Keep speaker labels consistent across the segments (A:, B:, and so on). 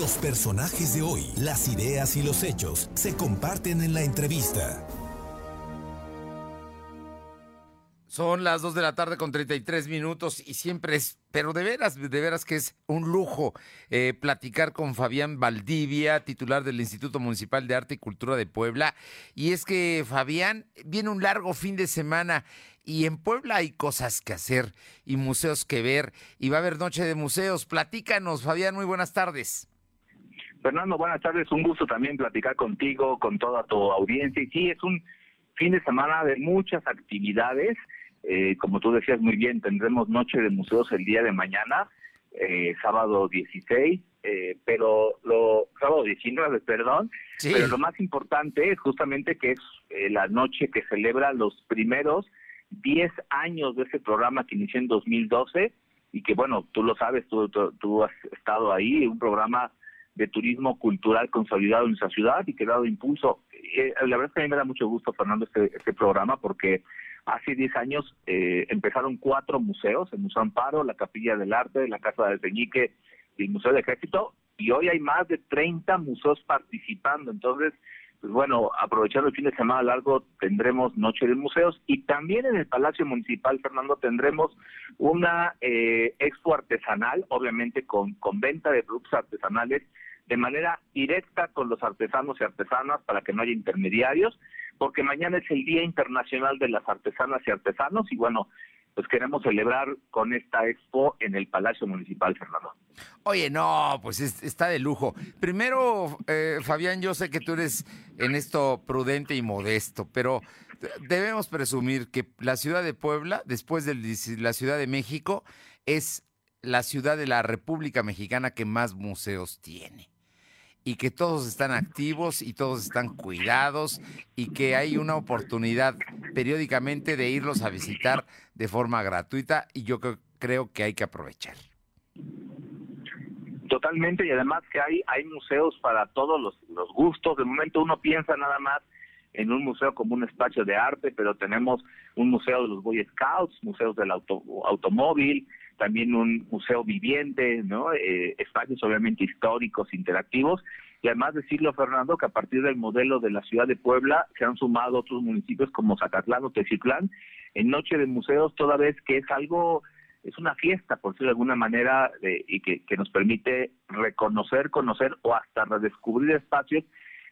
A: Los personajes de hoy, las ideas y los hechos se comparten en la entrevista.
B: Son las 2 de la tarde con 33 minutos y siempre es, pero de veras, de veras que es un lujo eh, platicar con Fabián Valdivia, titular del Instituto Municipal de Arte y Cultura de Puebla. Y es que Fabián viene un largo fin de semana y en Puebla hay cosas que hacer y museos que ver y va a haber noche de museos. Platícanos, Fabián, muy buenas tardes.
C: Fernando, buenas tardes. Un gusto también platicar contigo, con toda tu audiencia. Y sí, es un fin de semana de muchas actividades. Eh, como tú decías muy bien, tendremos Noche de Museos el día de mañana, eh, sábado 16, eh, pero lo sábado 19, perdón, pero lo más importante es justamente que es la noche que celebra los primeros 10 años de ese programa que inició en 2012 y que bueno, tú lo sabes, tú, tú, has estado ahí, un programa de turismo cultural consolidado en nuestra ciudad y que ha dado impulso. la verdad es que a mí me da mucho gusto, Fernando, este, este programa porque Hace 10 años eh, empezaron cuatro museos, el Museo Amparo, la Capilla del Arte, la Casa del Peñique y el Museo del Ejército, y hoy hay más de 30 museos participando. Entonces, pues bueno, aprovechando el fin de semana largo, tendremos Noche de Museos y también en el Palacio Municipal, Fernando, tendremos una eh, expo artesanal, obviamente con, con venta de productos artesanales de manera directa con los artesanos y artesanas para que no haya intermediarios porque mañana es el Día Internacional de las Artesanas y Artesanos y bueno, pues queremos celebrar con esta expo en el Palacio Municipal, Fernando.
B: Oye, no, pues está de lujo. Primero, eh, Fabián, yo sé que tú eres en esto prudente y modesto, pero debemos presumir que la ciudad de Puebla, después de la Ciudad de México, es la ciudad de la República Mexicana que más museos tiene y que todos están activos y todos están cuidados y que hay una oportunidad periódicamente de irlos a visitar de forma gratuita y yo creo que hay que aprovechar.
C: Totalmente y además que hay hay museos para todos los, los gustos. De momento uno piensa nada más en un museo como un espacio de arte, pero tenemos un museo de los Boy Scouts, museos del auto, automóvil, también un museo viviente, ¿no? Eh, espacios obviamente históricos, interactivos, y además decirlo, Fernando, que a partir del modelo de la ciudad de Puebla se han sumado otros municipios como Zacatlán o Teciutlán en Noche de Museos, toda vez que es algo, es una fiesta, por decirlo de alguna manera, y que, que nos permite reconocer, conocer o hasta redescubrir espacios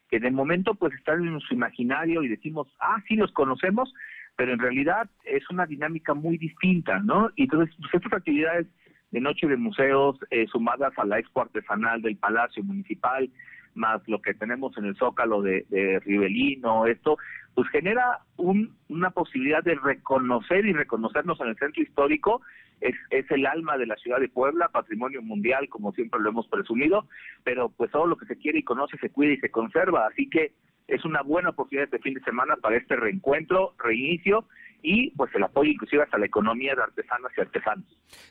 C: que de momento pues están en su imaginario y decimos, ah, sí los conocemos, pero en realidad es una dinámica muy distinta, ¿no? Y entonces, pues, estas actividades de noche de museos, eh, sumadas a la expo artesanal del Palacio Municipal, más lo que tenemos en el Zócalo de, de Rivelino, esto, pues genera un, una posibilidad de reconocer y reconocernos en el centro histórico, es, es el alma de la ciudad de Puebla, patrimonio mundial, como siempre lo hemos presumido, pero pues todo lo que se quiere y conoce se cuida y se conserva, así que es una buena oportunidad este fin de semana para este reencuentro, reinicio y pues el apoyo inclusive hasta la economía de artesanas y artesanos.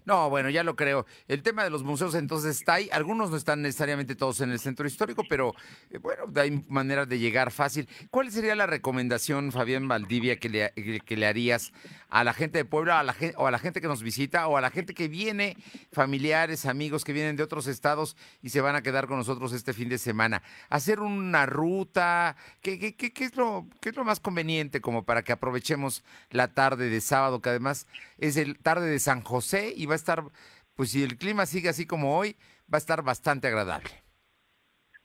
B: No, bueno, ya lo creo. El tema de los museos entonces está ahí. Algunos no están necesariamente todos en el centro histórico, pero eh, bueno, hay manera de llegar fácil. ¿Cuál sería la recomendación, Fabián Valdivia, que le, que le harías a la gente de Puebla a la, o a la gente que nos visita o a la gente que viene, familiares, amigos que vienen de otros estados y se van a quedar con nosotros este fin de semana? Hacer una ruta, ¿qué, qué, qué, qué es, lo, qué es lo más conveniente como para que aprovechemos la tarde de sábado, que además es el tarde de San José y va a estar, pues si el clima sigue así como hoy, va a estar bastante agradable.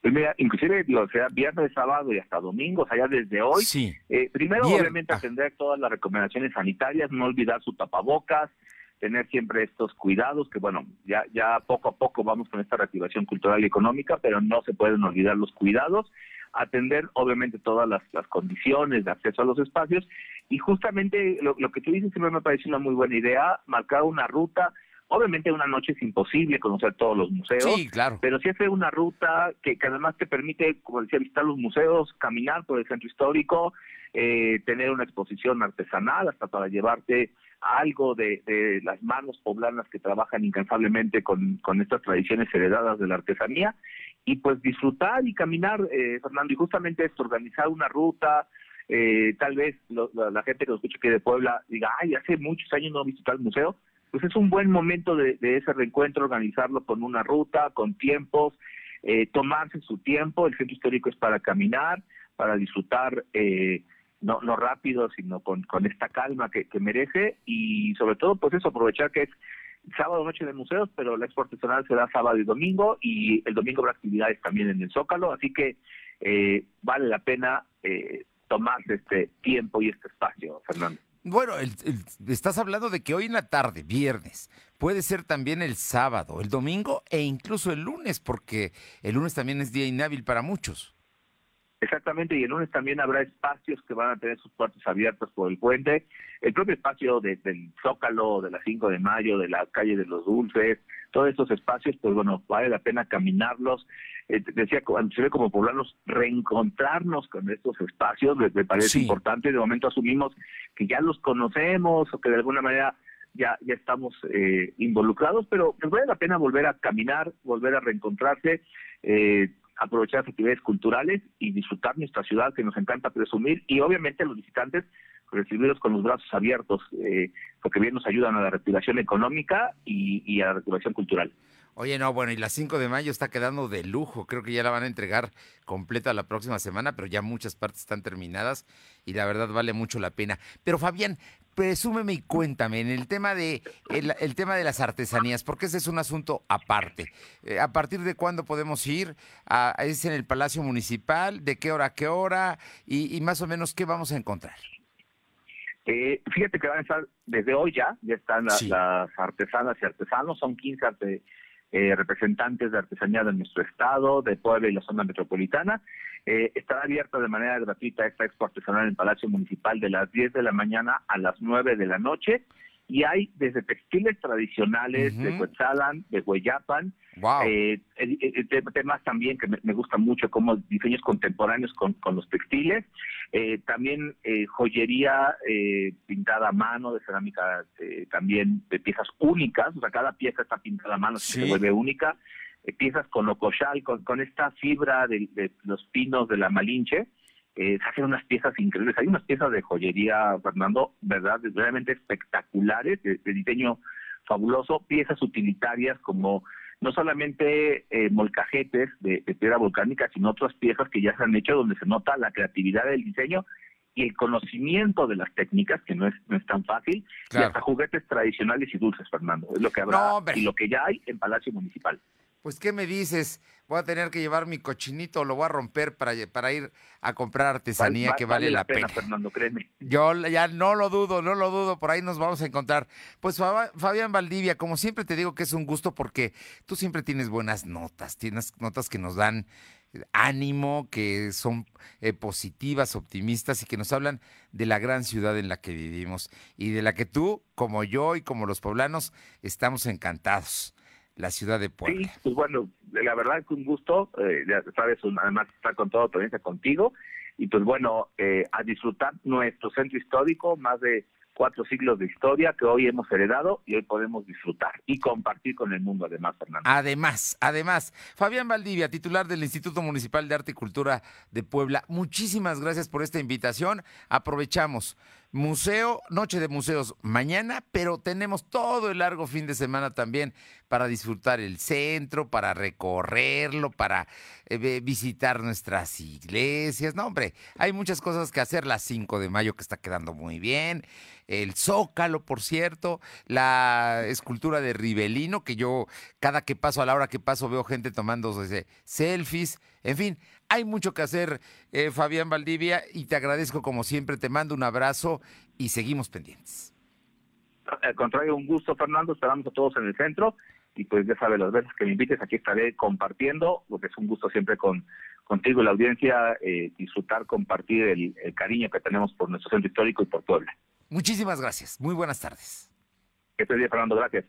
C: Pues mira, inclusive, o sea, viernes, sábado y hasta domingo, o sea, ya desde hoy.
B: Sí.
C: Eh, primero, obviamente, ah. atender todas las recomendaciones sanitarias, no olvidar su tapabocas, tener siempre estos cuidados, que bueno, ya, ya poco a poco vamos con esta reactivación cultural y económica, pero no se pueden olvidar los cuidados, atender obviamente todas las, las condiciones de acceso a los espacios y justamente lo, lo que tú dices siempre me parece una muy buena idea, marcar una ruta, Obviamente una noche es imposible conocer todos los museos,
B: sí, claro.
C: pero sí hacer una ruta que, que, además te permite, como decía, visitar los museos, caminar por el centro histórico, eh, tener una exposición artesanal hasta para llevarte algo de, de, las manos poblanas que trabajan incansablemente con, con estas tradiciones heredadas de la artesanía y pues disfrutar y caminar, eh, Fernando, y justamente esto, organizar una ruta, eh, tal vez la, la, gente que nos escucha aquí de Puebla diga, ay, hace muchos años no visitado el museo, pues es un buen momento de, ese reencuentro, organizarlo con una ruta, con tiempos, eh, tomarse su tiempo, el centro histórico es para caminar, para disfrutar eh, no, no rápido, sino con, con esta calma que, que merece. Y sobre todo pues eso, aprovechar que es sábado noche de museos, pero la expo será sábado y domingo y el domingo habrá actividades también en el Zócalo, así que eh, vale la pena eh, tomarse este tiempo y este espacio, Fernando.
B: Bueno, estás hablando de que hoy en la tarde, viernes, puede ser también el sábado, el domingo e incluso el lunes, porque el lunes también es día inhábil para muchos.
C: Exactamente, y el lunes también habrá espacios que van a tener sus puertas abiertas por el puente. El propio espacio del Zócalo, de la 5 de mayo, de la calle de los Dulces, todos estos espacios, pues bueno, vale la pena caminarlos. Eh, decía, se ve como poblanos, reencontrarnos con estos espacios, me, parece importante. De momento asumimos que ya los conocemos o que de alguna manera ya, ya estamos eh, involucrados, pero pues vale la pena volver a caminar, volver a reencontrarse. Eh, aprovechar las actividades culturales y disfrutar nuestra ciudad que nos encanta presumir y obviamente los visitantes recibirlos con los brazos abiertos eh, porque bien nos ayudan a la reactivación económica y, y a la reactivación cultural.
B: Oye, no, bueno, y la 5 de mayo está quedando de lujo. Creo que ya la van a entregar completa la próxima semana, pero ya muchas partes están terminadas y la verdad vale mucho la pena. Pero Fabián, presúmeme y cuéntame en el tema de el, tema de las artesanías, porque ese es un asunto aparte. Eh, ¿A partir de cuándo podemos ir? A, ¿Es en el Palacio Municipal? ¿De qué hora a qué hora? Y, más o menos, ¿qué vamos a encontrar?
C: Eh, fíjate que van a estar desde hoy ya, ya están las artesanas y artesanos, son 15 artesanos eh, representantes de artesanía de nuestro estado, de Puebla y la zona metropolitana. Eh, estará abierta de manera gratuita esta expo artesanal en el Palacio Municipal de las 10 de la mañana a las 9 de la noche y hay desde textiles tradicionales de Cuetzalan, de Hueyapan, eh, temas también que me, gustan mucho como diseños contemporáneos con, los textiles, eh, también eh, joyería eh, pintada a mano de cerámica, también de piezas únicas, o sea, cada pieza está pintada a mano, se vuelve única, piezas con locochal, con, con esta fibra de, de los pinos de la Malinche, eh, se hacen unas piezas increíbles. Hay unas piezas de joyería, Fernando, verdad, realmente espectaculares, de, diseño fabuloso, piezas utilitarias como no solamente eh, molcajetes de, piedra volcánica, sino otras piezas que ya se han hecho donde se nota la creatividad del diseño y el conocimiento de las técnicas, que no es, no es tan fácil, y hasta juguetes tradicionales y dulces, Fernando. Es lo que habrá y lo que ya hay en Palacio Municipal.
B: Pues, ¿qué me dices? Voy a tener que llevar mi cochinito, lo voy a romper para, para ir a comprar artesanía que vale, la pena.
C: Fernando, créeme.
B: Yo ya no lo dudo, no lo dudo, por ahí nos vamos a encontrar. Pues Fabián Valdivia, como siempre te digo que es un gusto porque tú siempre tienes buenas notas, tienes notas que nos dan ánimo, que son eh, positivas, optimistas y que nos hablan de la gran ciudad en la que vivimos y de la que tú, como yo y como los poblanos, estamos encantados la ciudad de Puebla.
C: Sí, pues bueno, la verdad es un gusto, eh, ya sabes, además estar con toda experiencia contigo, y pues bueno, eh, a disfrutar nuestro centro histórico, más de cuatro siglos de historia que hoy hemos heredado y hoy podemos disfrutar y compartir con el mundo, además, Fernando.
B: Además, además, Fabián Valdivia, titular del Instituto Municipal de Arte y Cultura de Puebla, muchísimas gracias por esta invitación. Aprovechamos Museo, Noche de Museos mañana, pero tenemos todo el largo fin de semana también para disfrutar el centro, para recorrerlo, para eh, visitar nuestras iglesias. No, hombre, hay muchas cosas que hacer. La 5 de mayo que está quedando muy bien. El Zócalo, por cierto. La escultura de Rivelino, que yo cada que paso, a la hora que paso, veo gente tomando selfies. En fin, hay mucho que hacer, eh, Fabián Valdivia, y te agradezco como siempre, te mando un abrazo y seguimos pendientes.
C: Al contrario, un gusto, Fernando, esperamos a todos en el centro y pues ya sabes, las veces que me invites aquí estaré compartiendo, porque es un gusto siempre con contigo y la audiencia eh, disfrutar, compartir el, el, cariño que tenemos por nuestro centro histórico y por Puebla.
B: Muchísimas gracias, muy buenas tardes.
C: Que estés bien, Fernando, gracias.